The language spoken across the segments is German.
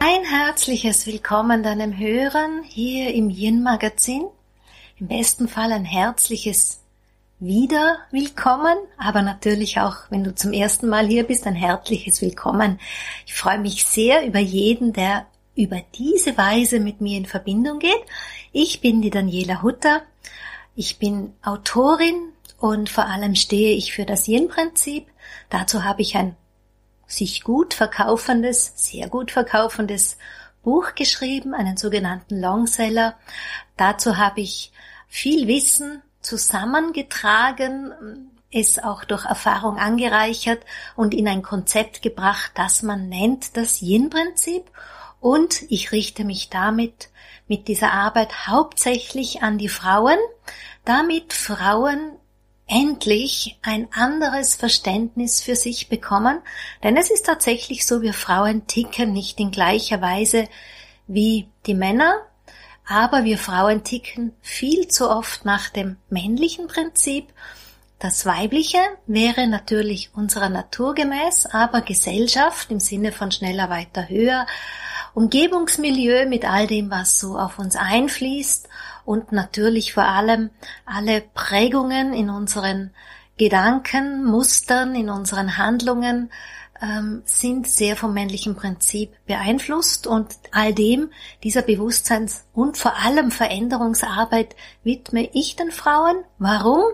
Ein herzliches Willkommen deinem Hören hier im Yin Magazin. Im besten Fall ein herzliches wieder willkommen, aber natürlich auch, wenn du zum ersten Mal hier bist, ein herzliches Willkommen. Ich freue mich sehr über jeden, der über diese Weise mit mir in Verbindung geht. Ich bin die Daniela Hutter. Ich bin Autorin und vor allem stehe ich für das Yin-Prinzip. Dazu habe ich ein sich gut verkaufendes, sehr gut verkaufendes Buch geschrieben, einen sogenannten Longseller. Dazu habe ich viel Wissen zusammengetragen, es auch durch Erfahrung angereichert und in ein Konzept gebracht, das man nennt das Yin-Prinzip. Und ich richte mich damit mit dieser Arbeit hauptsächlich an die Frauen, damit Frauen endlich ein anderes Verständnis für sich bekommen, denn es ist tatsächlich so, wir Frauen ticken nicht in gleicher Weise wie die Männer, aber wir Frauen ticken viel zu oft nach dem männlichen Prinzip. Das Weibliche wäre natürlich unserer Natur gemäß, aber Gesellschaft im Sinne von schneller, weiter, höher, Umgebungsmilieu mit all dem, was so auf uns einfließt und natürlich vor allem alle Prägungen in unseren Gedanken, Mustern, in unseren Handlungen, ähm, sind sehr vom männlichen Prinzip beeinflusst und all dem, dieser Bewusstseins- und vor allem Veränderungsarbeit widme ich den Frauen. Warum?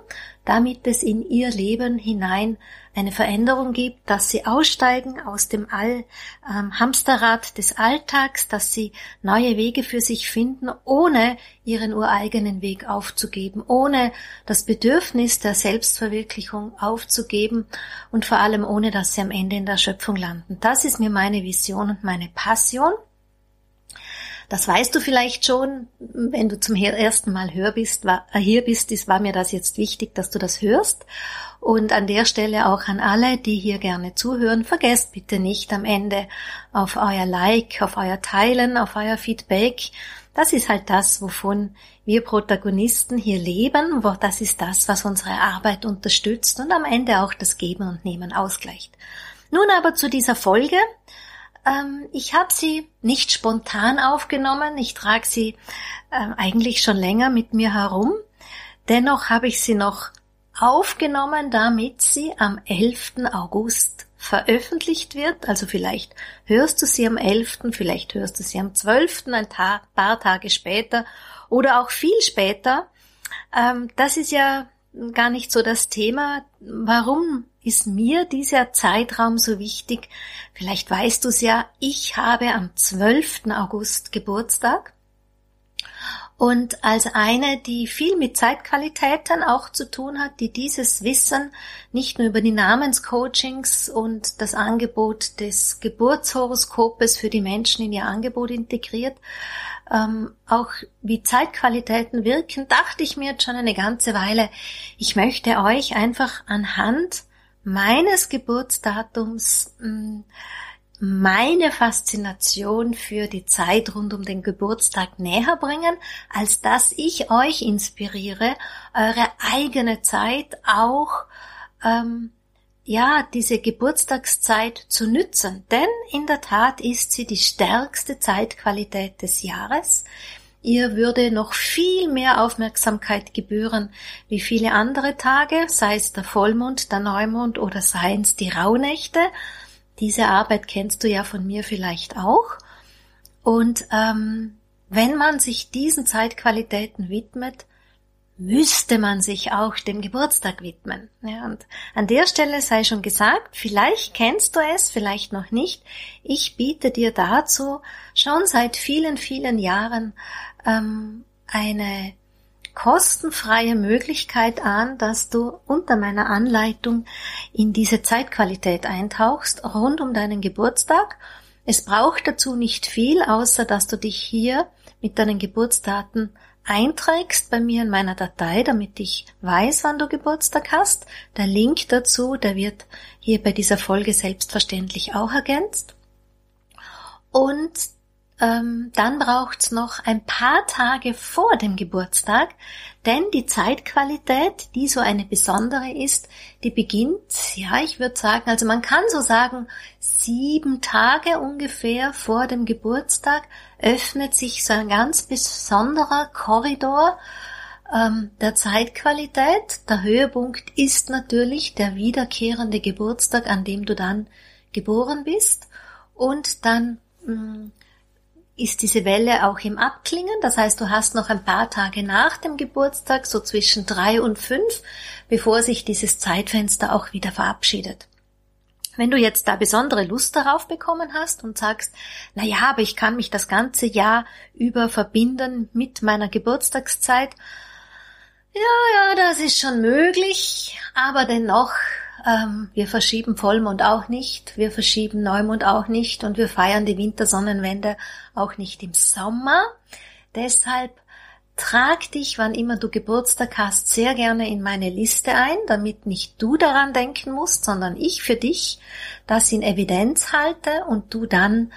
Damit es in ihr Leben hinein eine Veränderung gibt, dass sie aussteigen aus dem All, ähm, Hamsterrad des Alltags, dass sie neue Wege für sich finden, ohne ihren ureigenen Weg aufzugeben, ohne das Bedürfnis der Selbstverwirklichung aufzugeben und vor allem ohne, dass sie am Ende in der Schöpfung landen. Das ist mir meine Vision und meine Passion. Das weißt du vielleicht schon, wenn du zum ersten Mal hier bist, war, äh, hier bist, ist, war mir das jetzt wichtig, dass du das hörst. Und an der Stelle auch an alle, die hier gerne zuhören, vergesst bitte nicht am Ende auf euer Like, auf euer Teilen, auf euer Feedback. Das ist halt das, wovon wir Protagonisten hier leben. Das ist das, was unsere Arbeit unterstützt und am Ende auch das Geben und Nehmen ausgleicht. Nun aber zu dieser Folge. Ähm, ich habe sie nicht spontan aufgenommen. Ich trage sie ähm, eigentlich schon länger mit mir herum. Dennoch habe ich sie noch aufgenommen, damit sie am 11. August veröffentlicht wird. Also vielleicht hörst du sie am 11., vielleicht hörst du sie am 12., ein paar Tage später oder auch viel später. Ähm, das ist ja gar nicht so das Thema. Warum ist mir dieser Zeitraum so wichtig? Vielleicht weißt du es ja, ich habe am 12. August Geburtstag. Und als eine, die viel mit Zeitqualitäten auch zu tun hat, die dieses Wissen nicht nur über die Namenscoachings und das Angebot des Geburtshoroskopes für die Menschen in ihr Angebot integriert, ähm, auch wie Zeitqualitäten wirken, dachte ich mir jetzt schon eine ganze Weile, ich möchte euch einfach anhand meines Geburtsdatums mh, mm, meine Faszination für die Zeit rund um den Geburtstag näher bringen, als dass ich euch inspiriere, eure eigene Zeit auch ähm, ja, diese Geburtstagszeit zu nützen. Denn in der Tat ist sie die stärkste Zeitqualität des Jahres. Ihr würde noch viel mehr Aufmerksamkeit gebühren wie viele andere Tage, sei es der Vollmond, der Neumond oder seien es die Rauhnächte. Diese Arbeit kennst du ja von mir vielleicht auch. Und ähm, wenn man sich diesen Zeitqualitäten widmet, müsste man sich auch dem Geburtstag widmen. Ja, und an der Stelle sei schon gesagt, vielleicht kennst du es, vielleicht noch nicht. Ich biete dir dazu schon seit vielen, vielen Jahren ähm, eine kostenfreie Möglichkeit an, dass du unter meiner Anleitung in diese Zeitqualität eintauchst, rund um deinen Geburtstag. Es braucht dazu nicht viel, außer dass du dich hier mit deinen Geburtsdaten einträgst bei mir in meiner Datei, damit ich weiß, wann du Geburtstag hast. Der Link dazu, der wird hier bei dieser Folge selbstverständlich auch ergänzt. Und ähm, dann braucht's noch ein paar Tage vor dem Geburtstag, Denn die Zeitqualität, die so eine besondere ist, die beginnt, ja, ich würde sagen, also man kann so sagen, sieben Tage ungefähr vor dem Geburtstag öffnet sich so ein ganz besonderer Korridor ähm, der Zeitqualität. Der Höhepunkt ist natürlich der wiederkehrende Geburtstag, an dem du dann geboren bist. Und dann mh, mm, ist diese Welle auch im Abklingen. Das heißt, du hast noch ein paar Tage nach dem Geburtstag, so zwischen drei und fünf, bevor sich dieses Zeitfenster auch wieder verabschiedet. Wenn du jetzt da besondere Lust darauf bekommen hast und sagst, na ja, aber ich kann mich das ganze Jahr über verbinden mit meiner Geburtstagszeit. Ja, ja, das ist schon möglich, aber dennoch ähm, wir verschieben Vollmond auch nicht, wir verschieben Neumond auch nicht und wir feiern die Wintersonnenwende auch nicht im Sommer. Deshalb trag dich, wann immer du Geburtstag hast, sehr gerne in meine Liste ein, damit nicht du daran denken musst, sondern ich für dich das in Evidenz halte und du dann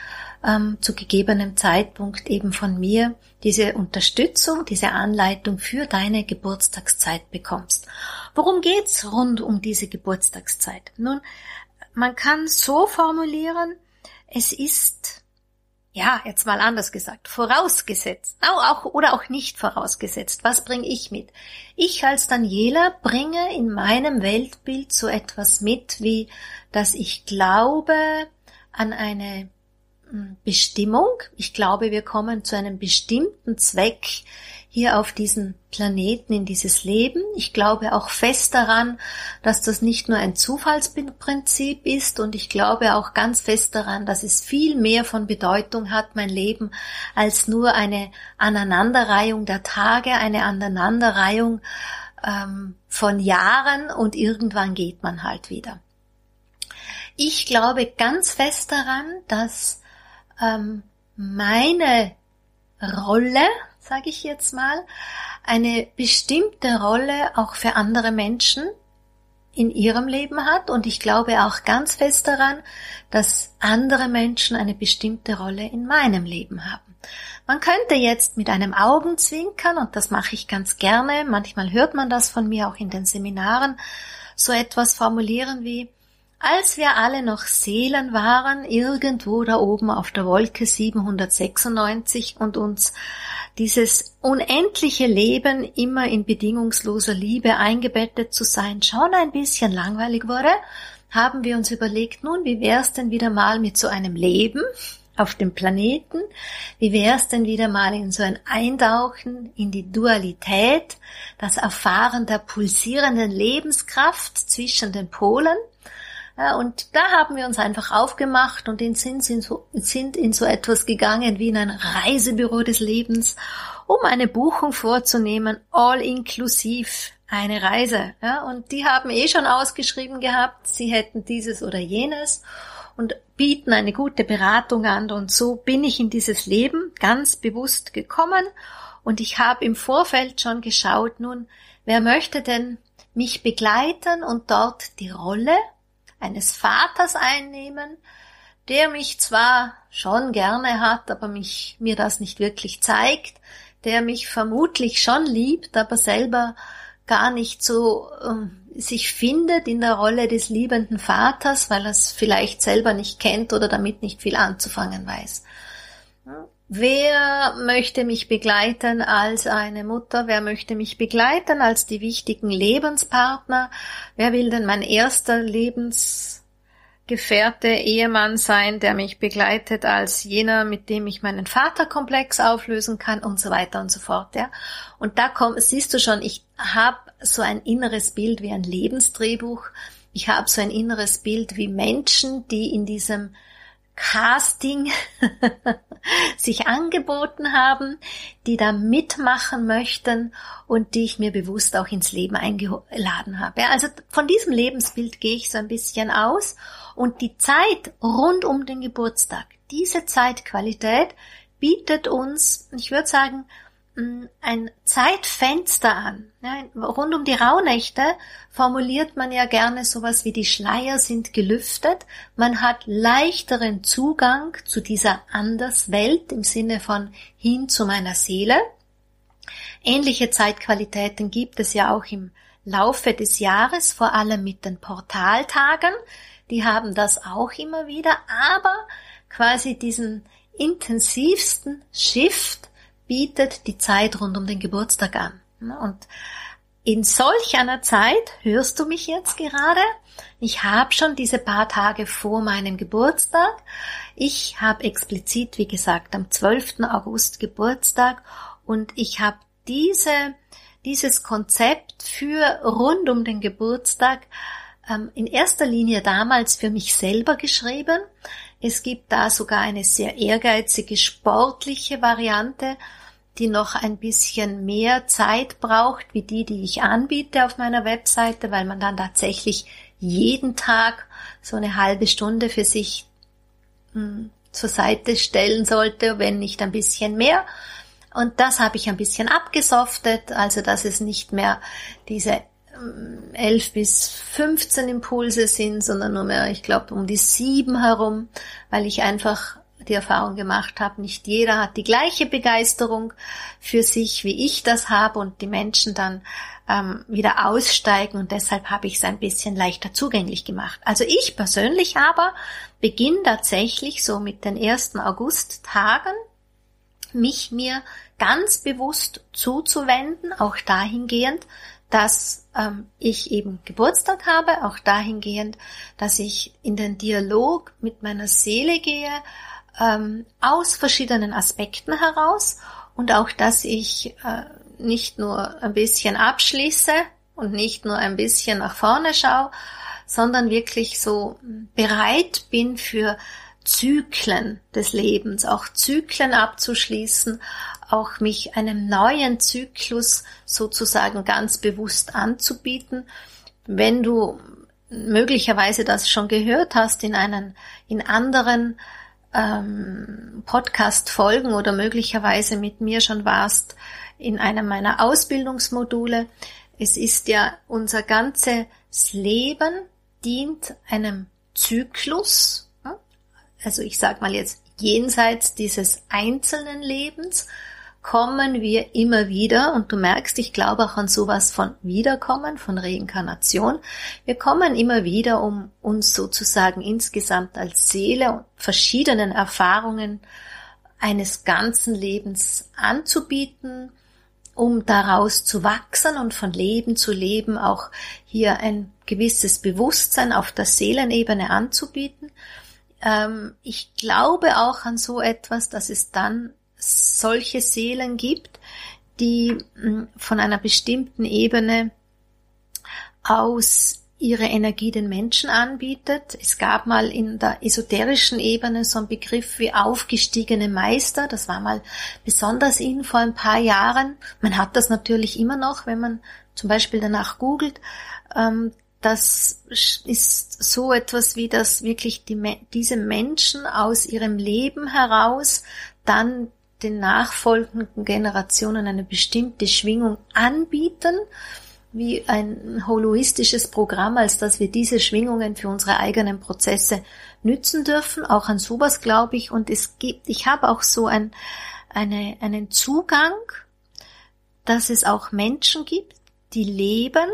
ähm, zu gegebenem Zeitpunkt eben von mir diese Unterstützung, diese Anleitung für deine Geburtstagszeit bekommst. Worum geht's rund um diese Geburtstagszeit? Nun, man kann so formulieren, es ist, ja, jetzt mal anders gesagt, vorausgesetzt, auch, oder auch nicht vorausgesetzt. Was bringe ich mit? Ich als Daniela bringe in meinem Weltbild so etwas mit, wie, dass ich glaube an eine Bestimmung. Ich glaube, wir kommen zu einem bestimmten Zweck hier auf diesen Planeten, in dieses Leben. Ich glaube auch fest daran, dass das nicht nur ein Zufallsprinzip ist und ich glaube auch ganz fest daran, dass es viel mehr von Bedeutung hat, mein Leben, als nur eine Aneinanderreihung der Tage, eine Aneinanderreihung ähm, von Jahren und irgendwann geht man halt wieder. Ich glaube ganz fest daran, dass ähm, meine Rolle, sage ich jetzt mal, eine bestimmte Rolle auch für andere Menschen in ihrem Leben hat und ich glaube auch ganz fest daran, dass andere Menschen eine bestimmte Rolle in meinem Leben haben. Man könnte jetzt mit einem Augenzwinkern, und das mache ich ganz gerne, manchmal hört man das von mir auch in den Seminaren, so etwas formulieren wie, als wir alle noch Seelen waren, irgendwo da oben auf der Wolke 796 und uns dieses unendliche Leben immer in bedingungsloser Liebe eingebettet zu sein schon ein bisschen langweilig wurde, haben wir uns überlegt, nun, wie wär's denn wieder mal mit so einem Leben auf dem Planeten? Wie wär's denn wieder mal in so ein Eintauchen in die Dualität, das Erfahren der pulsierenden Lebenskraft zwischen den Polen? Ja, und da haben wir uns einfach aufgemacht und sind in, so, sind in so etwas gegangen wie in ein Reisebüro des Lebens, um eine Buchung vorzunehmen, all inklusiv eine Reise. Ja, und die haben eh schon ausgeschrieben gehabt, sie hätten dieses oder jenes und bieten eine gute Beratung an. Und so bin ich in dieses Leben ganz bewusst gekommen und ich habe im Vorfeld schon geschaut, nun, wer möchte denn mich begleiten und dort die Rolle eines Vaters einnehmen, der mich zwar schon gerne hat, aber mich, mir das nicht wirklich zeigt, der mich vermutlich schon liebt, aber selber gar nicht so äh, sich findet in der Rolle des liebenden Vaters, weil er es vielleicht selber nicht kennt oder damit nicht viel anzufangen weiß. Wer möchte mich begleiten als eine Mutter? Wer möchte mich begleiten als die wichtigen Lebenspartner? Wer will denn mein erster Lebensgefährte, Ehemann sein, der mich begleitet als jener, mit dem ich meinen Vaterkomplex auflösen kann und so weiter und so fort, ja? Und da komm, siehst du schon, ich habe so ein inneres Bild wie ein Lebensdrehbuch. Ich habe so ein inneres Bild wie Menschen, die in diesem Casting sich angeboten haben, die da mitmachen möchten und die ich mir bewusst auch ins Leben eingeladen habe. Also von diesem Lebensbild gehe ich so ein bisschen aus und die Zeit rund um den Geburtstag, diese Zeitqualität bietet uns, ich würde sagen, ein Zeitfenster an. Ja, rund um die Rauhnächte formuliert man ja gerne sowas wie die Schleier sind gelüftet. Man hat leichteren Zugang zu dieser Anderswelt im Sinne von hin zu meiner Seele. Ähnliche Zeitqualitäten gibt es ja auch im Laufe des Jahres, vor allem mit den Portaltagen. Die haben das auch immer wieder, aber quasi diesen intensivsten Shift bietet die Zeit rund um den Geburtstag an. Und in solch einer Zeit hörst du mich jetzt gerade. Ich habe schon diese paar Tage vor meinem Geburtstag. Ich habe explizit, wie gesagt, am 12. August Geburtstag und ich habe diese, dieses Konzept für rund um den Geburtstag ähm, in erster Linie damals für mich selber geschrieben. Es gibt da sogar eine sehr ehrgeizige sportliche Variante, die noch ein bisschen mehr Zeit braucht, wie die, die ich anbiete auf meiner Webseite, weil man dann tatsächlich jeden Tag so eine halbe Stunde für sich hm, zur Seite stellen sollte, wenn nicht ein bisschen mehr. Und das habe ich ein bisschen abgesoftet, also dass es nicht mehr diese 11 bis 15 Impulse sind, sondern nur mehr, ich glaube, um die sieben herum, weil ich einfach die Erfahrung gemacht habe, nicht jeder hat die gleiche Begeisterung für sich, wie ich das habe und die Menschen dann ähm, wieder aussteigen und deshalb habe ich es ein bisschen leichter zugänglich gemacht. Also ich persönlich aber beginne tatsächlich so mit den ersten Augusttagen mich mir ganz bewusst zuzuwenden, auch dahingehend, dass ähm, ich eben Geburtstag habe, auch dahingehend, dass ich in den Dialog mit meiner Seele gehe, ähm, aus verschiedenen Aspekten heraus und auch, dass ich äh, nicht nur ein bisschen abschließe und nicht nur ein bisschen nach vorne schaue, sondern wirklich so bereit bin für Zyklen des Lebens, auch Zyklen abzuschließen, auch mich einem neuen Zyklus sozusagen ganz bewusst anzubieten. Wenn du möglicherweise das schon gehört hast in einen, in anderen ähm, Podcast-Folgen oder möglicherweise mit mir schon warst in einem meiner Ausbildungsmodule. Es ist ja unser ganzes Leben dient einem Zyklus. Also ich sag mal jetzt jenseits dieses einzelnen Lebens kommen wir immer wieder, und du merkst, ich glaube auch an sowas von Wiederkommen, von Reinkarnation. Wir kommen immer wieder, um uns sozusagen insgesamt als Seele und verschiedenen Erfahrungen eines ganzen Lebens anzubieten, um daraus zu wachsen und von Leben zu Leben auch hier ein gewisses Bewusstsein auf der Seelenebene anzubieten. Ähm, ich glaube auch an so etwas, dass es dann solche Seelen gibt, die hm, von einer bestimmten Ebene aus ihre Energie den Menschen anbietet. Es gab mal in der esoterischen Ebene so einen Begriff wie aufgestiegene Meister. Das war mal besonders in vor ein paar Jahren. Man hat das natürlich immer noch, wenn man zum Beispiel danach googelt. Ähm, das ist so etwas wie das wirklich die, diese Menschen aus ihrem Leben heraus dann den nachfolgenden Generationen eine bestimmte Schwingung anbieten, wie ein holoistisches Programm, als dass wir diese Schwingungen für unsere eigenen Prozesse nützen dürfen. Auch an sowas glaube ich. Und es gibt, ich habe auch so ein, eine, einen Zugang, dass es auch Menschen gibt, die leben,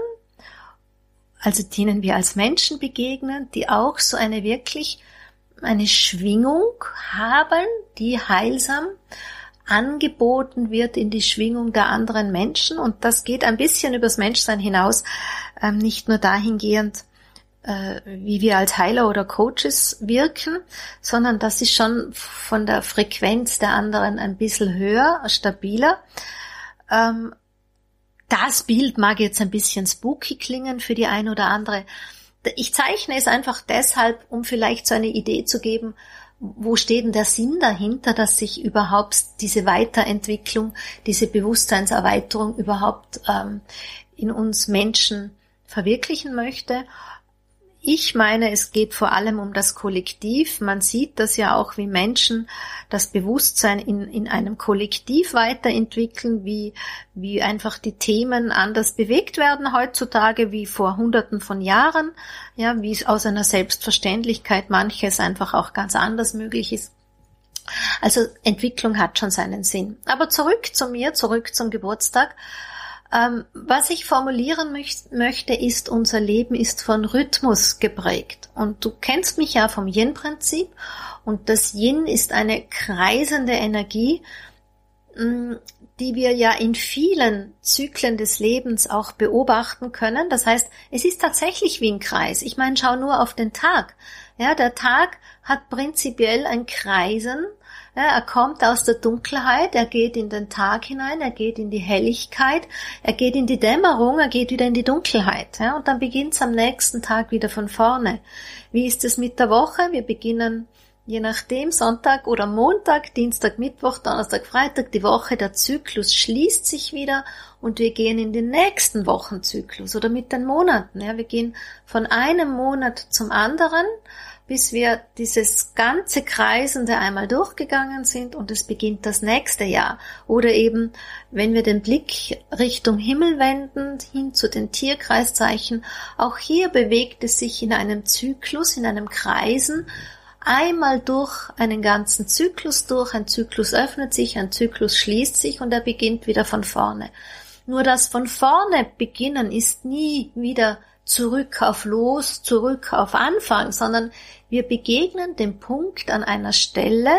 also denen wir als Menschen begegnen, die auch so eine wirklich eine Schwingung haben, die heilsam angeboten wird in die Schwingung der anderen Menschen. Und das geht ein bisschen übers Menschsein hinaus, ähm, nicht nur dahingehend, äh, wie wir als Heiler oder Coaches wirken, sondern das ist schon von der Frequenz der anderen ein bisschen höher, stabiler. Ähm, das Bild mag jetzt ein bisschen spooky klingen für die ein oder andere. Ich zeichne es einfach deshalb, um vielleicht so eine Idee zu geben, wo steht denn der Sinn dahinter, dass sich überhaupt diese Weiterentwicklung, diese Bewusstseinserweiterung überhaupt ähm, in uns Menschen verwirklichen möchte? Ich meine, es geht vor allem um das Kollektiv. Man sieht das ja auch, wie Menschen das Bewusstsein in, in einem Kollektiv weiterentwickeln, wie, wie einfach die Themen anders bewegt werden heutzutage wie vor hunderten von Jahren, ja, wie es aus einer Selbstverständlichkeit manches einfach auch ganz anders möglich ist. Also Entwicklung hat schon seinen Sinn. Aber zurück zu mir, zurück zum Geburtstag. Ähm, was ich formulieren möcht, möchte, ist, unser Leben ist von Rhythmus geprägt. Und du kennst mich ja vom Yin-Prinzip. Und das Yin ist eine kreisende Energie, mm, die wir ja in vielen Zyklen des Lebens auch beobachten können. Das heißt, es ist tatsächlich wie ein Kreis. Ich meine, schau nur auf den Tag. Ja, der Tag hat prinzipiell ein Kreisen er kommt aus der Dunkelheit, er geht in den Tag hinein, er geht in die Helligkeit, er geht in die Dämmerung, er geht wieder in die Dunkelheit. Und dann beginnt es am nächsten Tag wieder von vorne. Wie ist es mit der Woche? Wir beginnen je nachdem Sonntag oder Montag, Dienstag, Mittwoch, Donnerstag, Freitag, die Woche, der Zyklus schließt sich wieder und wir gehen in den nächsten Wochenzyklus oder mit den Monaten. Ja, wir gehen von einem Monat zum anderen bis wir dieses ganze Kreisende einmal durchgegangen sind und es beginnt das nächste Jahr. Oder eben, wenn wir den Blick Richtung Himmel wenden, hin zu den Tierkreiszeichen, auch hier bewegt es sich in einem Zyklus, in einem Kreisen, einmal durch einen ganzen Zyklus durch, ein Zyklus öffnet sich, ein Zyklus schließt sich und er beginnt wieder von vorne. Nur das von vorne beginnen ist nie wieder zurück auf Los, zurück auf Anfang, sondern wir begegnen dem Punkt an einer Stelle,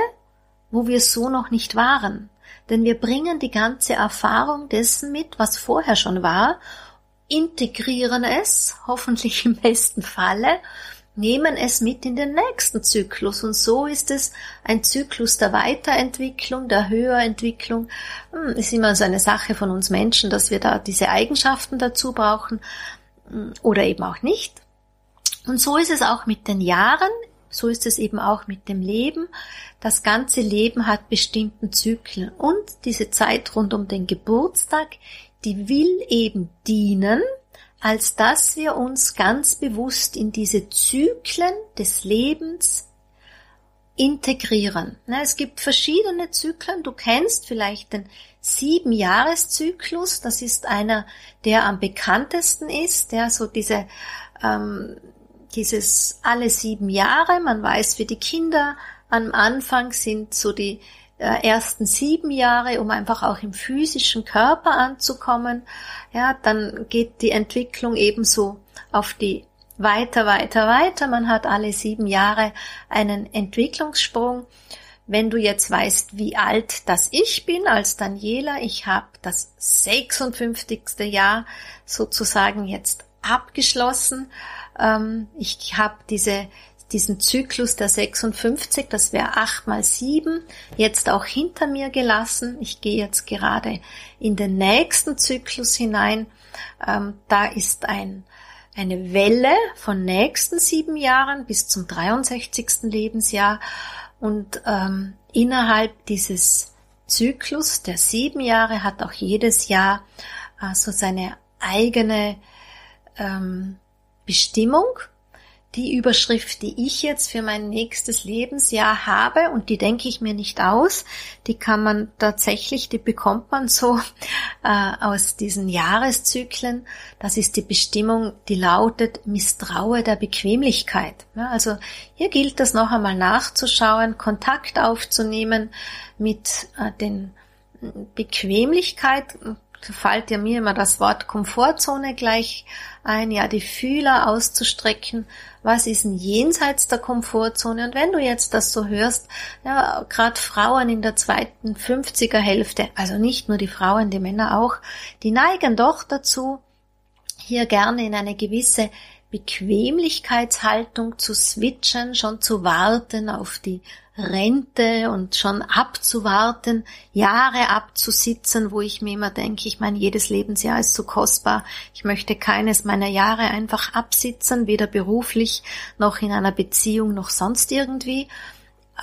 wo wir so noch nicht waren. Denn wir bringen die ganze Erfahrung dessen mit, was vorher schon war, integrieren es, hoffentlich im besten Falle, nehmen es mit in den nächsten Zyklus. Und so ist es ein Zyklus der Weiterentwicklung, der Höherentwicklung. Hm, ist immer so eine Sache von uns Menschen, dass wir da diese Eigenschaften dazu brauchen oder eben auch nicht. Und so ist es auch mit den Jahren, so ist es eben auch mit dem Leben. Das ganze Leben hat bestimmten Zyklen und diese Zeit rund um den Geburtstag, die will eben dienen, als dass wir uns ganz bewusst in diese Zyklen des Lebens integrieren. Es gibt verschiedene Zyklen. Du kennst vielleicht den sieben Jahreszyklus. Das ist einer, der am bekanntesten ist, der so diese, ähm, dieses alle sieben Jahre. Man weiß für die Kinder am Anfang sind so die äh, ersten sieben Jahre, um einfach auch im physischen Körper anzukommen. Ja, dann geht die Entwicklung ebenso auf die weiter, weiter, weiter. Man hat alle sieben Jahre einen Entwicklungssprung. Wenn du jetzt weißt, wie alt das ich bin als Daniela, ich habe das 56. Jahr sozusagen jetzt abgeschlossen. Ähm, ich habe diese diesen Zyklus der 56, das wäre 8 mal 7, jetzt auch hinter mir gelassen. Ich gehe jetzt gerade in den nächsten Zyklus hinein. Ähm, da ist ein eine Welle von nächsten sieben Jahren bis zum 63. Lebensjahr und ähm, innerhalb dieses Zyklus der sieben Jahre hat auch jedes Jahr äh, so seine eigene ähm, Bestimmung die Überschrift, die ich jetzt für mein nächstes Lebensjahr habe, und die denke ich mir nicht aus, die kann man tatsächlich, die bekommt man so äh, aus diesen Jahreszyklen. Das ist die Bestimmung, die lautet Misstraue der Bequemlichkeit. Ja, also hier gilt es noch einmal nachzuschauen, Kontakt aufzunehmen mit äh, den Bequemlichkeit, fällt ja mir immer das Wort Komfortzone gleich ein, ja, die Fühler auszustrecken was ist denn jenseits der Komfortzone? Und wenn du jetzt das so hörst, ja, gerade Frauen in der zweiten 50er Hälfte, also nicht nur die Frauen, die Männer auch, die neigen doch dazu, hier gerne in eine gewisse Bequemlichkeitshaltung zu switchen, schon zu warten auf die Rente und schon abzuwarten, Jahre abzusitzen, wo ich mir immer denke, ich meine, jedes Lebensjahr ist so kostbar. Ich möchte keines meiner Jahre einfach absitzen, weder beruflich noch in einer Beziehung noch sonst irgendwie.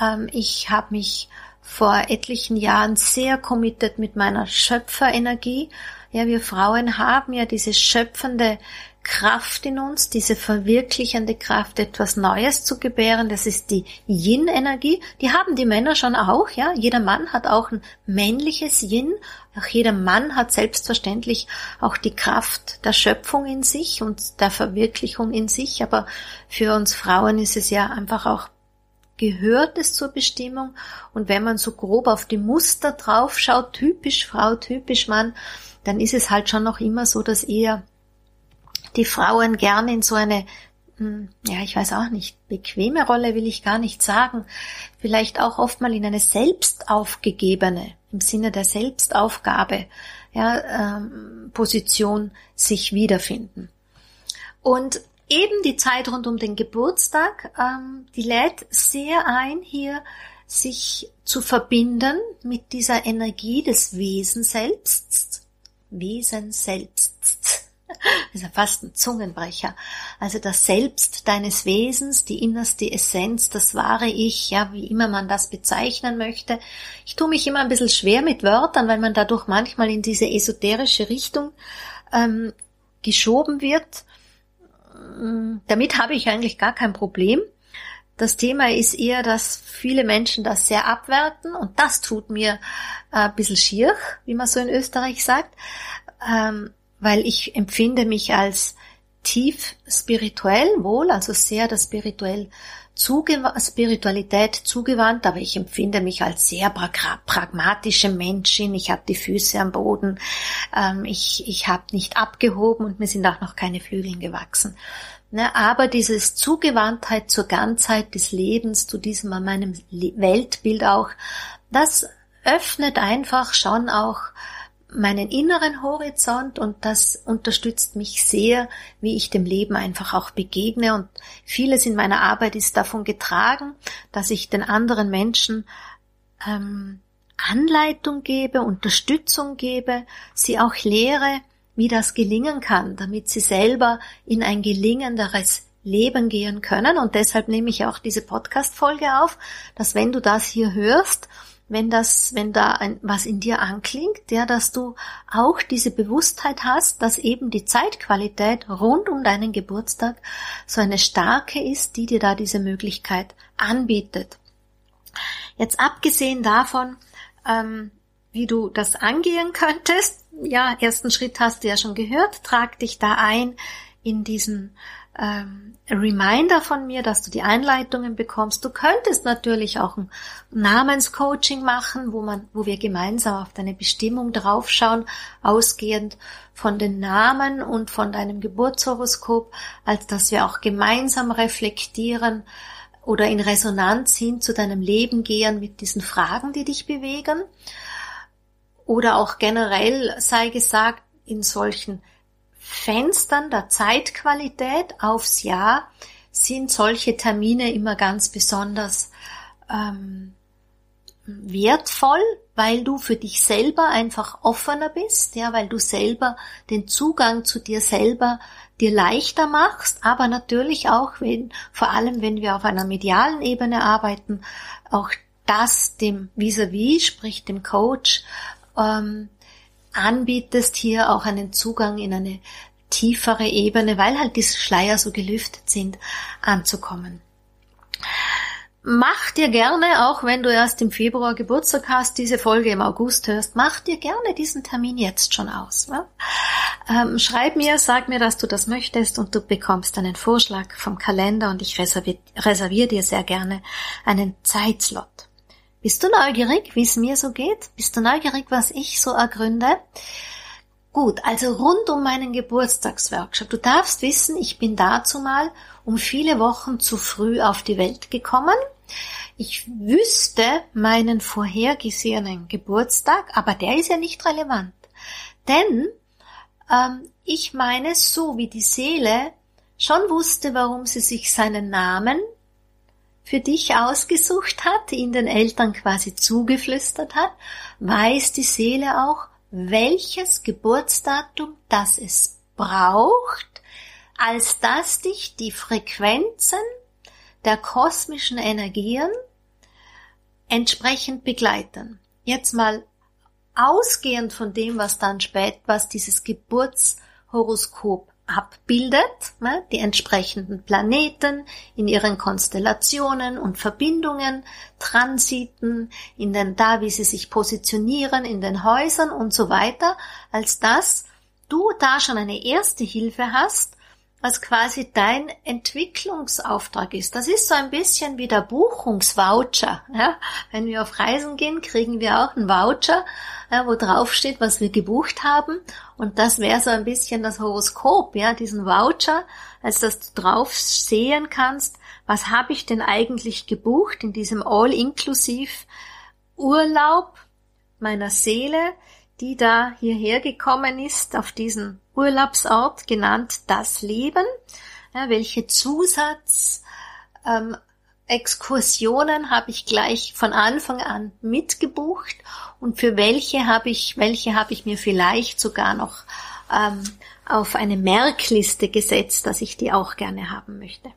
Ähm, ich habe mich vor etlichen Jahren sehr committed mit meiner Schöpferenergie. Ja, wir Frauen haben ja diese schöpfende Kraft in uns, diese verwirklichende Kraft, etwas Neues zu gebären. Das ist die Yin-Energie. Die haben die Männer schon auch, ja. Jeder Mann hat auch ein männliches Yin. Auch jeder Mann hat selbstverständlich auch die Kraft der Schöpfung in sich und der Verwirklichung in sich. Aber für uns Frauen ist es ja einfach auch gehört es zur Bestimmung. Und wenn man so grob auf die Muster draufschaut, typisch Frau, typisch Mann, dann ist es halt schon noch immer so, dass eher die Frauen gerne in so eine, hm, ja, ich weiß auch nicht, bequeme Rolle will ich gar nicht sagen, vielleicht auch oft mal in eine selbstaufgegebene, im Sinne der Selbstaufgabe, ja, ähm, Position sich wiederfinden. Und eben die Zeit rund um den Geburtstag, ähm, die lädt sehr ein, hier sich zu verbinden mit dieser Energie des Wesen selbst. Wesen selbst. Das ist ja fast ein Zungenbrecher. Also das Selbst deines Wesens, die innerste Essenz, das wahre Ich, ja, wie immer man das bezeichnen möchte. Ich tue mich immer ein bisschen schwer mit Wörtern, weil man dadurch manchmal in diese esoterische Richtung ähm, geschoben wird. Damit habe ich eigentlich gar kein Problem. Das Thema ist eher, dass viele Menschen das sehr abwerten und das tut mir äh, ein bisschen schier, wie man so in Österreich sagt, ähm, weil ich empfinde mich als tief spirituell wohl, also sehr der spirituell zugew Spiritualität zugewandt, aber ich empfinde mich als sehr pragmatische Menschin. Ich habe die Füße am Boden, ähm, ich, ich habe nicht abgehoben und mir sind auch noch keine Flügeln gewachsen. Ne, aber dieses Zugewandtheit zur Ganzheit des Lebens, zu diesem meinem Weltbild auch, das öffnet einfach schon auch meinen inneren Horizont und das unterstützt mich sehr, wie ich dem Leben einfach auch begegne und vieles in meiner Arbeit ist davon getragen, dass ich den anderen Menschen ähm, Anleitung gebe, Unterstützung gebe, sie auch lehre, wie das gelingen kann, damit sie selber in ein gelingenderes Leben gehen können. Und deshalb nehme ich auch diese Podcast-Folge auf, dass wenn du das hier hörst, wenn das, wenn da ein, was in dir anklingt, ja, dass du auch diese Bewusstheit hast, dass eben die Zeitqualität rund um deinen Geburtstag so eine starke ist, die dir da diese Möglichkeit anbietet. Jetzt abgesehen davon, ähm, wie du das angehen könntest, ja, ersten Schritt hast du ja schon gehört, trag dich da ein in diesen ähm, Reminder von mir, dass du die Einleitungen bekommst. Du könntest natürlich auch ein Namenscoaching machen, wo man, wo wir gemeinsam auf deine Bestimmung draufschauen, ausgehend von den Namen und von deinem Geburtshoroskop, als dass wir auch gemeinsam reflektieren oder in Resonanz hin zu deinem Leben gehen mit diesen Fragen, die dich bewegen. Oder auch generell sei gesagt, in solchen Fenstern der Zeitqualität aufs Jahr sind solche Termine immer ganz besonders ähm, wertvoll, weil du für dich selber einfach offener bist, ja, weil du selber den Zugang zu dir selber dir leichter machst, aber natürlich auch, wenn, vor allem wenn wir auf einer medialen Ebene arbeiten, auch das dem vis-à-vis, -vis, sprich dem Coach, ähm, anbietest, hier auch einen Zugang in eine tiefere Ebene, weil halt diese Schleier so gelüftet sind, anzukommen. Mach dir gerne, auch wenn du erst im Februar Geburtstag hast, diese Folge im August hörst, mach dir gerne diesen Termin jetzt schon aus. Ne? Ähm, schreib mir, sag mir, dass du das möchtest und du bekommst einen Vorschlag vom Kalender und ich reserviere reservier dir sehr gerne einen Zeitslot. Bist du neugierig, wie es mir so geht? Bist du neugierig, was ich so ergründe? Gut, also rund um meinen Geburtstagsworkshop. Du darfst wissen, ich bin dazu mal um viele Wochen zu früh auf die Welt gekommen. Ich wüsste meinen vorhergesehenen Geburtstag, aber der ist ja nicht relevant. Denn ähm, ich meine, so wie die Seele schon wusste, warum sie sich seinen Namen für dich ausgesucht hat, ihn den Eltern quasi zugeflüstert hat, weiß die Seele auch, welches Geburtsdatum das es braucht, als dass dich die Frequenzen der kosmischen Energien entsprechend begleiten. Jetzt mal ausgehend von dem, was dann spät, was dieses Geburtshoroskop abbildet, ne, die entsprechenden Planeten in ihren Konstellationen und Verbindungen, Transiten, in den da, wie sie sich positionieren, in den Häusern und so weiter, als dass du da schon eine erste Hilfe hast, was quasi dein Entwicklungsauftrag ist. Das ist so ein bisschen wie der Buchungsvoucher. Ja? Wenn wir auf Reisen gehen, kriegen wir auch einen Voucher, ja, wo drauf steht, was wir gebucht haben. Und das wäre so ein bisschen das Horoskop, ja, diesen Voucher, als dass du drauf sehen kannst, was habe ich denn eigentlich gebucht in diesem All-Inklusiv Urlaub meiner Seele, die da hierher gekommen ist, auf diesen Urlaubsort genannt das Leben. Ja, welche Zusatz ähm, Exkursionen habe ich gleich von Anfang an mitgebucht und für welche habe ich, welche habe ich mir vielleicht sogar noch ähm, auf eine Merkliste gesetzt, dass ich die auch gerne haben möchte.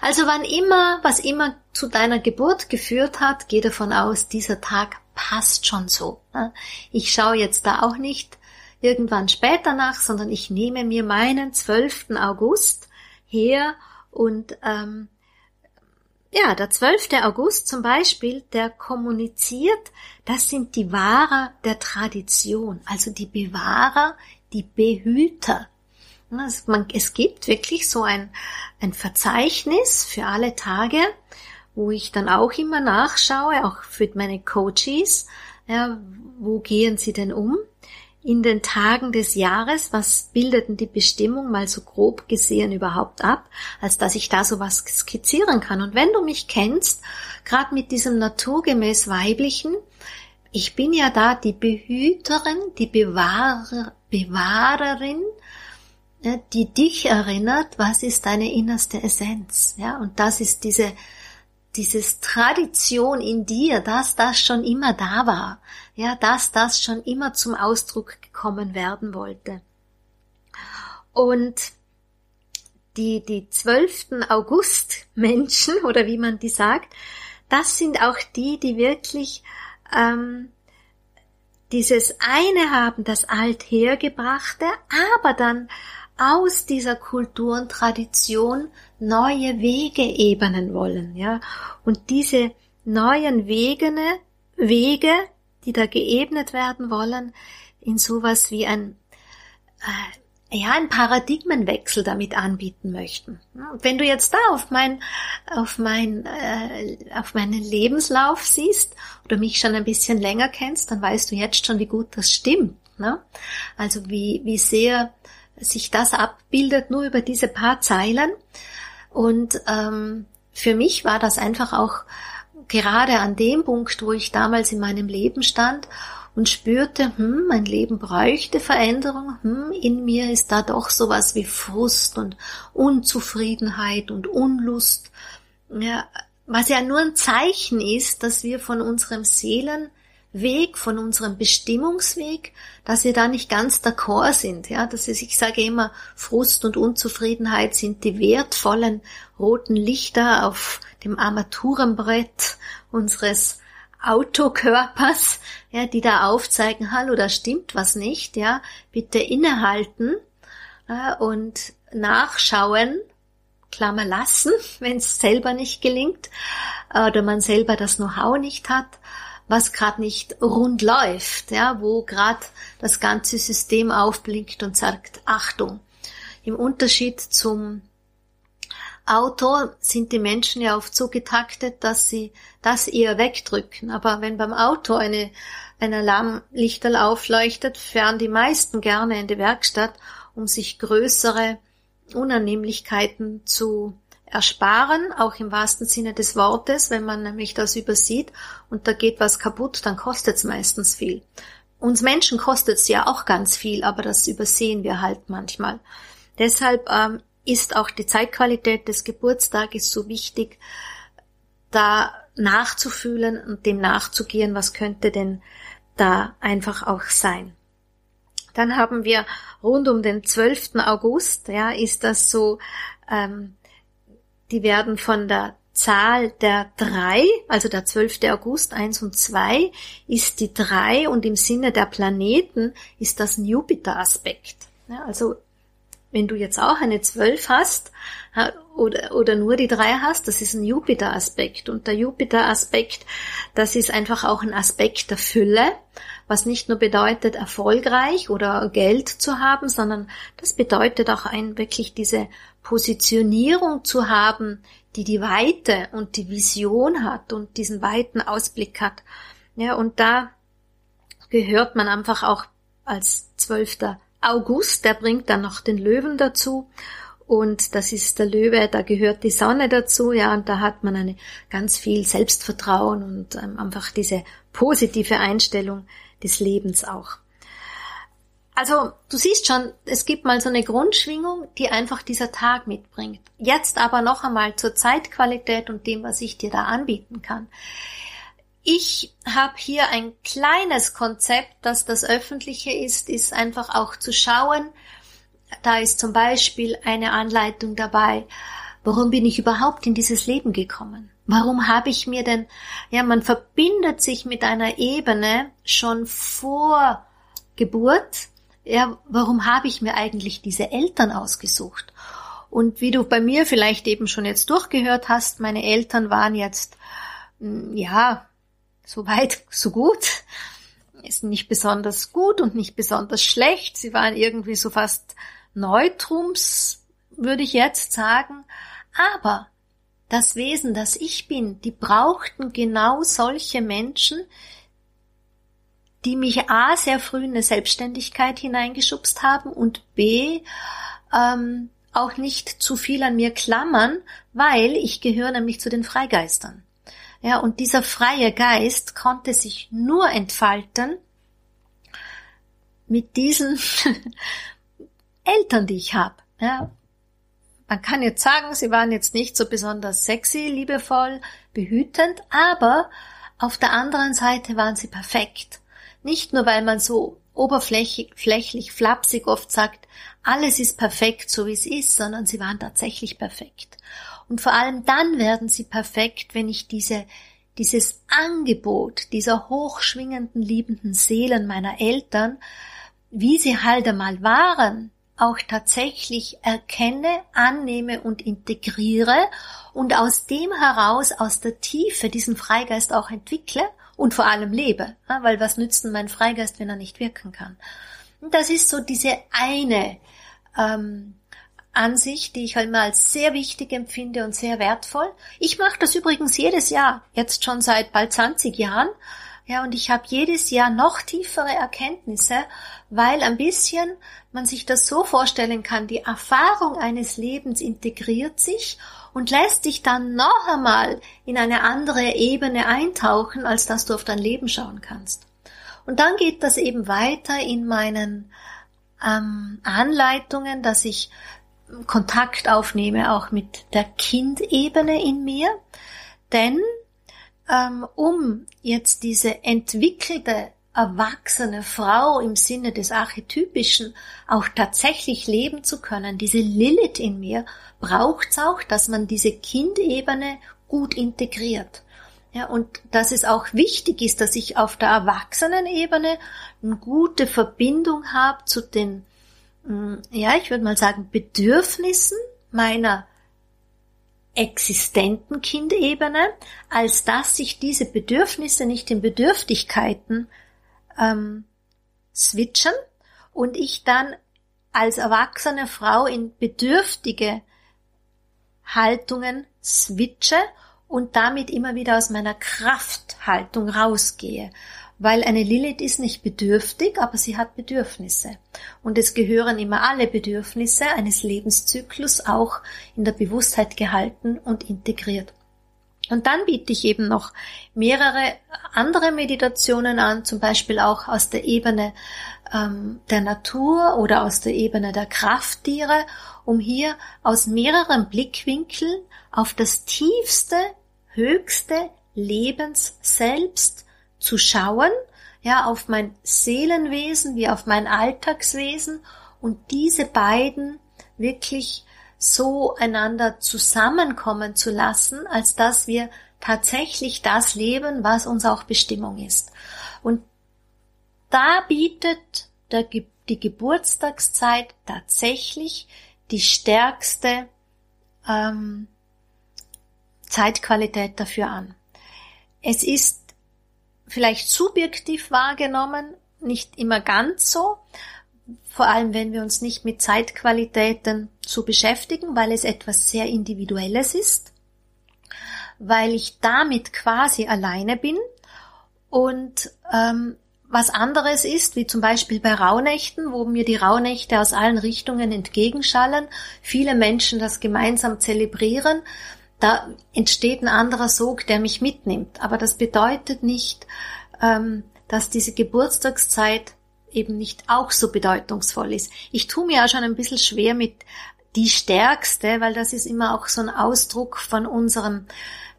Also wann immer, was immer zu deiner Geburt geführt hat, geh davon aus, dieser Tag passt schon so. Ne? Ich schaue jetzt da auch nicht irgendwann später nach, sondern ich nehme mir meinen 12. August her und ähm, ja, der 12. August zum Beispiel, der kommuniziert, das sind die Wahrer der Tradition, also die Bewahrer, die Behüter. Es gibt wirklich so ein, ein Verzeichnis für alle Tage, wo ich dann auch immer nachschaue, auch für meine Coaches, ja, wo gehen sie denn um? In den Tagen des Jahres, was bildet denn die Bestimmung mal so grob gesehen überhaupt ab, als dass ich da so was skizzieren kann. Und wenn du mich kennst, gerade mit diesem naturgemäß weiblichen, ich bin ja da die Behüterin, die Bewahrer, Bewahrerin, die dich erinnert, was ist deine innerste Essenz, ja, und das ist diese dieses Tradition in dir, dass das schon immer da war, ja, dass das schon immer zum Ausdruck gekommen werden wollte. Und die, die 12. August Menschen, oder wie man die sagt, das sind auch die, die wirklich ähm, dieses eine haben, das Althergebrachte, aber dann aus dieser Kultur und Tradition neue Wege ebnen wollen, ja. Und diese neuen Wege, Wege, die da geebnet werden wollen, in sowas wie ein, äh, ja, ein Paradigmenwechsel damit anbieten möchten. Wenn du jetzt da auf mein, auf mein, äh, auf meinen Lebenslauf siehst oder mich schon ein bisschen länger kennst, dann weißt du jetzt schon, wie gut das stimmt. Ne? Also wie, wie sehr sich das abbildet, nur über diese paar Zeilen. Und ähm, für mich war das einfach auch gerade an dem Punkt, wo ich damals in meinem Leben stand und spürte, hm, mein Leben bräuchte Veränderung, hm, in mir ist da doch sowas wie Frust und Unzufriedenheit und Unlust, ja, was ja nur ein Zeichen ist, dass wir von unserem Seelen Weg, von unserem Bestimmungsweg, dass wir da nicht ganz d'accord sind. Ja, das ist, ich sage immer, Frust und Unzufriedenheit sind die wertvollen roten Lichter auf dem Armaturenbrett unseres Autokörpers, ja, die da aufzeigen, hallo, da stimmt was nicht, ja, bitte innehalten äh, und nachschauen, Klammer lassen, wenn es selber nicht gelingt oder man selber das Know-how nicht hat was gerade nicht rund läuft, ja, wo gerade das ganze System aufblinkt und sagt, Achtung. Im Unterschied zum Auto sind die Menschen ja oft so getaktet, dass sie das eher wegdrücken. Aber wenn beim Auto eine, ein Alarmlichterl aufleuchtet, fahren die meisten gerne in die Werkstatt, um sich größere Unannehmlichkeiten zu ersparen, auch im wahrsten Sinne des Wortes, wenn man nämlich das übersieht und da geht was kaputt, dann kostet es meistens viel. Uns Menschen kostet es ja auch ganz viel, aber das übersehen wir halt manchmal. Deshalb ähm, ist auch die Zeitqualität des Geburtstages so wichtig, da nachzufühlen und dem nachzugehen, was könnte denn da einfach auch sein. Dann haben wir rund um den 12. August, ja, ist das so ähm, die werden von der Zahl der drei, also der 12. August 1 und 2 ist die drei und im Sinne der Planeten ist das ein Jupiter-Aspekt. Ja, also wenn du jetzt auch eine 12 hast oder, oder nur die drei hast, das ist ein Jupiter-Aspekt. Und der Jupiter-Aspekt, das ist einfach auch ein Aspekt der Fülle, was nicht nur bedeutet, erfolgreich oder Geld zu haben, sondern das bedeutet auch ein, wirklich diese Positionierung zu haben, die die Weite und die Vision hat und diesen weiten Ausblick hat. Ja, und da gehört man einfach auch als 12. August, der bringt dann noch den Löwen dazu und das ist der Löwe, da gehört die Sonne dazu, ja, und da hat man eine ganz viel Selbstvertrauen und ähm, einfach diese positive Einstellung des Lebens auch. Also, du siehst schon, es gibt mal so eine Grundschwingung, die einfach dieser Tag mitbringt. Jetzt aber noch einmal zur Zeitqualität und dem, was ich dir da anbieten kann. Ich habe hier ein kleines Konzept, dass das öffentliche ist, ist einfach auch zu schauen, da ist zum Beispiel eine Anleitung dabei, warum bin ich überhaupt in dieses Leben gekommen? Warum habe ich mir denn, ja, man verbindet sich mit einer Ebene schon vor Geburt. Ja, warum habe ich mir eigentlich diese Eltern ausgesucht? Und wie du bei mir vielleicht eben schon jetzt durchgehört hast, meine Eltern waren jetzt, hm, ja, so weit, so gut. Ist nicht besonders gut und nicht besonders schlecht. Sie waren irgendwie so fast Neutrums, würde ich jetzt sagen. Aber das Wesen, das ich bin, die brauchten genau solche Menschen, die mich A sehr früh in eine Selbstständigkeit hineingeschubst haben und B ähm, auch nicht zu viel an mir klammern, weil ich gehöre nämlich zu den Freigeistern. Ja, und dieser freie Geist konnte sich nur entfalten mit diesen Eltern, die ich habe. Ja, man kann jetzt sagen, sie waren jetzt nicht so besonders sexy, liebevoll, behütend, aber auf der anderen Seite waren sie perfekt. Nicht nur, weil man so oberflächlich, flächlich, flapsig oft sagt, alles ist perfekt, so wie es ist, sondern sie waren tatsächlich perfekt. Und vor allem dann werden sie perfekt, wenn ich diese, dieses Angebot dieser hochschwingenden, liebenden Seelen meiner Eltern, wie sie halt einmal waren, auch tatsächlich erkenne, annehme und integriere und aus dem heraus, aus der Tiefe diesen Freigeist auch entwickle und vor allem lebe. Weil was nützt denn mein Freigeist, wenn er nicht wirken kann? Und das ist so diese eine ähm, Ansicht, die ich halt mal als sehr wichtig empfinde und sehr wertvoll. Ich mache das übrigens jedes Jahr, jetzt schon seit bald 20 Jahren. Ja, und ich habe jedes Jahr noch tiefere Erkenntnisse, weil ein bisschen man sich das so vorstellen kann, die Erfahrung eines Lebens integriert sich und lässt dich dann noch einmal in eine andere Ebene eintauchen, als dass du auf dein Leben schauen kannst. Und dann geht das eben weiter in meinen ähm, Anleitungen, dass ich Kontakt aufnehme auch mit der Kindebene in mir, denn um jetzt diese entwickelte erwachsene Frau im Sinne des Archetypischen auch tatsächlich leben zu können, diese Lilith in mir, braucht's auch, dass man diese Kindebene gut integriert. Ja, und dass es auch wichtig ist, dass ich auf der Erwachsenenebene eine gute Verbindung habe zu den, mm, ja, ich würde mal sagen, Bedürfnissen meiner existenten Kindebene, als dass sich diese Bedürfnisse nicht in Bedürftigkeiten ähm, switchen und ich dann als erwachsene Frau in bedürftige Haltungen switche und damit immer wieder aus meiner Krafthaltung rausgehe weil eine Lilith ist nicht bedürftig, aber sie hat Bedürfnisse. Und es gehören immer alle Bedürfnisse eines Lebenszyklus auch in der Bewusstheit gehalten und integriert. Und dann biete ich eben noch mehrere andere Meditationen an, zum Beispiel auch aus der Ebene ähm, der Natur oder aus der Ebene der Krafttiere, um hier aus mehreren Blickwinkeln auf das tiefste, höchste Lebens selbst zu schauen, ja, auf mein Seelenwesen wie auf mein Alltagswesen und diese beiden wirklich so einander zusammenkommen zu lassen, als dass wir tatsächlich das leben, was uns auch Bestimmung ist. Und da bietet der, die Geburtstagszeit tatsächlich die stärkste ähm, Zeitqualität dafür an. Es ist vielleicht subjektiv wahrgenommen, nicht immer ganz so, vor allem wenn wir uns nicht mit Zeitqualitäten zu beschäftigen, weil es etwas sehr Individuelles ist, weil ich damit quasi alleine bin. Und ähm, was anderes ist, wie zum Beispiel bei Rauhnächten, wo mir die Rauhnächte aus allen Richtungen entgegenschallen, viele Menschen das gemeinsam zelebrieren, da entsteht ein anderer Sog, der mich mitnimmt. Aber das bedeutet nicht, ähm, dass diese Geburtstagszeit eben nicht auch so bedeutungsvoll ist. Ich tue mir ja schon ein bisschen schwer mit die Stärkste, weil das ist immer auch so ein Ausdruck von unserem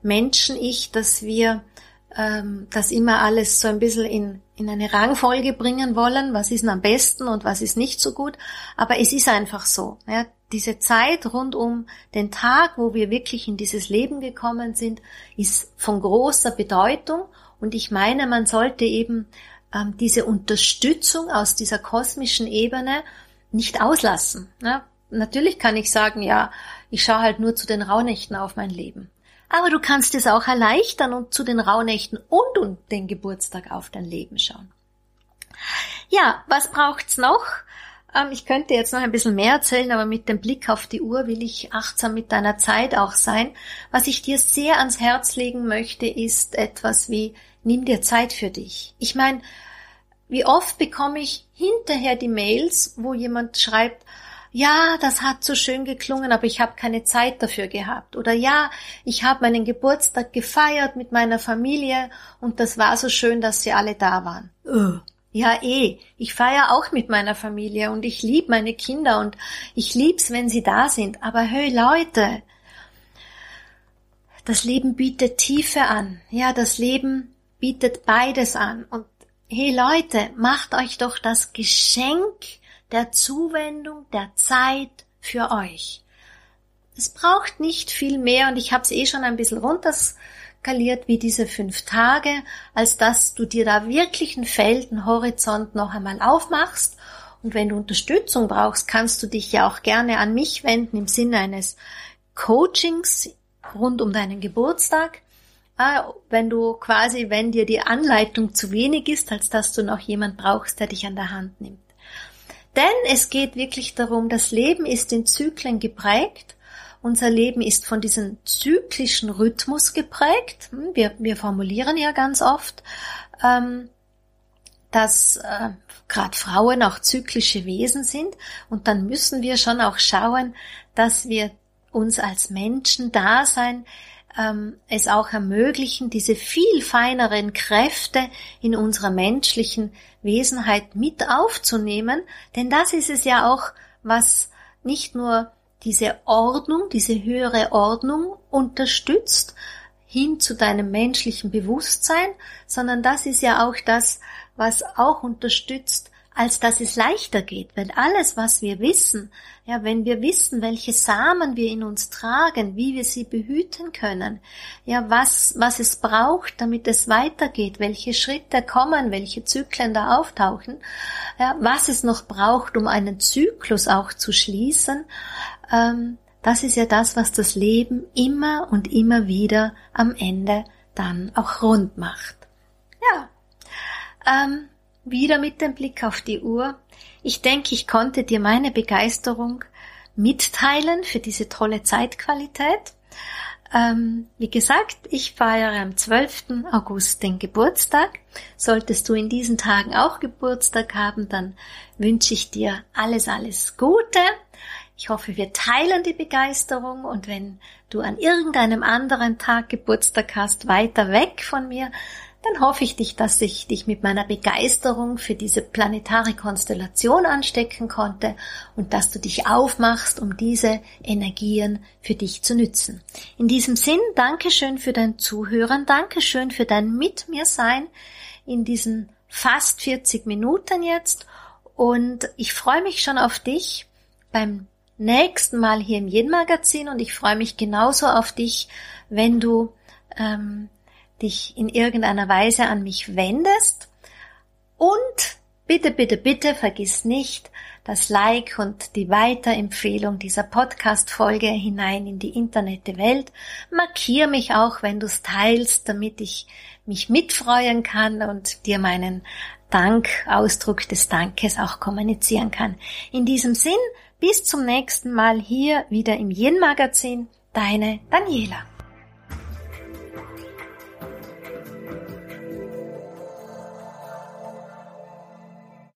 Menschen-Ich, dass wir ähm, das immer alles so ein bisschen in, in eine Rangfolge bringen wollen, was ist denn am besten und was ist nicht so gut. Aber es ist einfach so. Ja, diese Zeit rund um den Tag, wo wir wirklich in dieses Leben gekommen sind, ist von großer Bedeutung. Und ich meine, man sollte eben ähm, diese Unterstützung aus dieser kosmischen Ebene nicht auslassen. Ja, natürlich kann ich sagen, ja, ich schaue halt nur zu den Rauhnächten auf mein Leben. Aber du kannst es auch erleichtern und zu den Rauhnächten und, und den Geburtstag auf dein Leben schauen. Ja, was braucht's noch? Ähm, ich könnte jetzt noch ein bisschen mehr erzählen, aber mit dem Blick auf die Uhr will ich achtsam mit deiner Zeit auch sein. Was ich dir sehr ans Herz legen möchte, ist etwas wie, nimm dir Zeit für dich. Ich meine, wie oft bekomme ich hinterher die Mails, wo jemand schreibt, ja, das hat so schön geklungen, aber ich habe keine Zeit dafür gehabt. Oder ja, ich habe meinen Geburtstag gefeiert mit meiner Familie und das war so schön, dass sie alle da waren. Öh. Ja, eh. Ich feiere auch mit meiner Familie und ich liebe meine Kinder und ich lieb's, wenn sie da sind. Aber hey Leute, das Leben bietet Tiefe an. Ja, das Leben bietet beides an. Und hey Leute, macht euch doch das Geschenk der Zuwendung, der Zeit für euch. Es braucht nicht viel mehr und ich habe es eh schon ein bisschen runterskaliert wie diese fünf Tage, als dass du dir da wirklich einen Feldenhorizont noch einmal aufmachst und wenn du Unterstützung brauchst, kannst du dich ja auch gerne an mich wenden im Sinne eines Coachings rund um deinen Geburtstag. Ah, wenn du quasi, wenn dir die Anleitung zu wenig ist, als dass du noch jemand brauchst, der dich an der Hand nimmt. Denn es geht wirklich darum, das Leben ist in Zyklen geprägt. Unser Leben ist von diesem zyklischen Rhythmus geprägt. Hm, wir, wir formulieren ja ganz oft, ähm, dass äh, gerade Frauen auch zyklische Wesen sind. Und dann müssen wir schon auch schauen, dass wir uns als Menschen da sein, ähm, es auch ermöglichen, diese viel feineren Kräfte in unserer menschlichen Wesenheit mit aufzunehmen, denn das ist es ja auch, was nicht nur diese Ordnung, diese höhere Ordnung unterstützt hin zu deinem menschlichen Bewusstsein, sondern das ist ja auch das, was auch unterstützt, als dass es leichter geht, weil alles, was wir wissen, ja, wenn wir wissen, welche Samen wir in uns tragen, wie wir sie behüten können, ja, was, was es braucht, damit es weitergeht, welche Schritte kommen, welche Zyklen da auftauchen, ja, was es noch braucht, um einen Zyklus auch zu schließen, ähm, das ist ja das, was das Leben immer und immer wieder am Ende dann auch rund macht. Ja. Ähm, wieder mit dem Blick auf die Uhr. Ich denke, ich konnte dir meine Begeisterung mitteilen für diese tolle Zeitqualität. Ähm, wie gesagt, ich feiere am 12. August den Geburtstag. Solltest du in diesen Tagen auch Geburtstag haben, dann wünsche ich dir alles, alles Gute. Ich hoffe, wir teilen die Begeisterung und wenn du an irgendeinem anderen Tag Geburtstag hast, weiter weg von mir, dann hoffe ich dich, dass ich dich mit meiner Begeisterung für diese planetare Konstellation anstecken konnte und dass du dich aufmachst, um diese Energien für dich zu nützen. In diesem Sinn, Dankeschön für dein Zuhören, Dankeschön für dein Mit mir Sein in diesen fast 40 Minuten jetzt und ich freue mich schon auf dich beim nächsten Mal hier im Yin Magazin und ich freue mich genauso auf dich, wenn du ähm, dich in irgendeiner Weise an mich wendest. Und Bitte, bitte, bitte vergiss nicht, das Like und die Weiterempfehlung dieser Podcast-Folge hinein in die Internetwelt. Markier mich auch, wenn du es teilst, damit ich mich mitfreuen kann und dir meinen Dank, Ausdruck des Dankes auch kommunizieren kann. In diesem Sinn, bis zum nächsten Mal hier wieder im Yin Magazin. Deine Daniela.